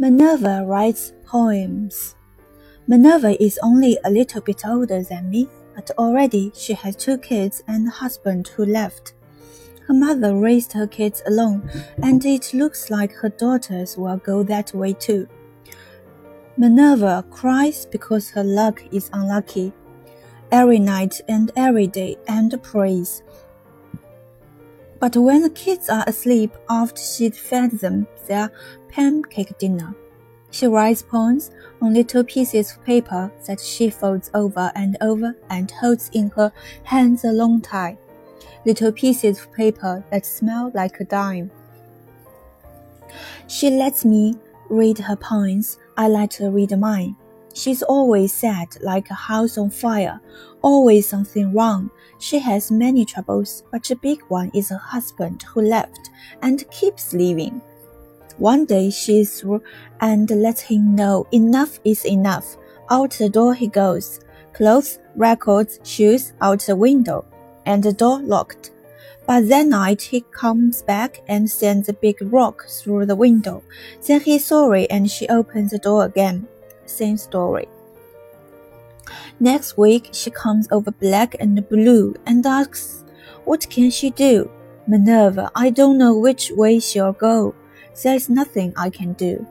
Minerva writes poems. Minerva is only a little bit older than me, but already she has two kids and a husband who left. Her mother raised her kids alone, and it looks like her daughters will go that way too. Minerva cries because her luck is unlucky. Every night and every day and prays. But when the kids are asleep after she'd fed them their pancake dinner, she writes poems on little pieces of paper that she folds over and over and holds in her hands a long time. Little pieces of paper that smell like a dime. She lets me read her poems. I let her read mine. She's always sad like a house on fire, always something wrong. She has many troubles, but the big one is her husband who left and keeps leaving. One day she is through and lets him know enough is enough. Out the door he goes. Clothes, records, shoes out the window, and the door locked. But that night he comes back and sends a big rock through the window. Then he's sorry and she opens the door again same story. Next week, she comes over black and blue and asks, What can she do? Minerva, I don't know which way she'll go. There's nothing I can do.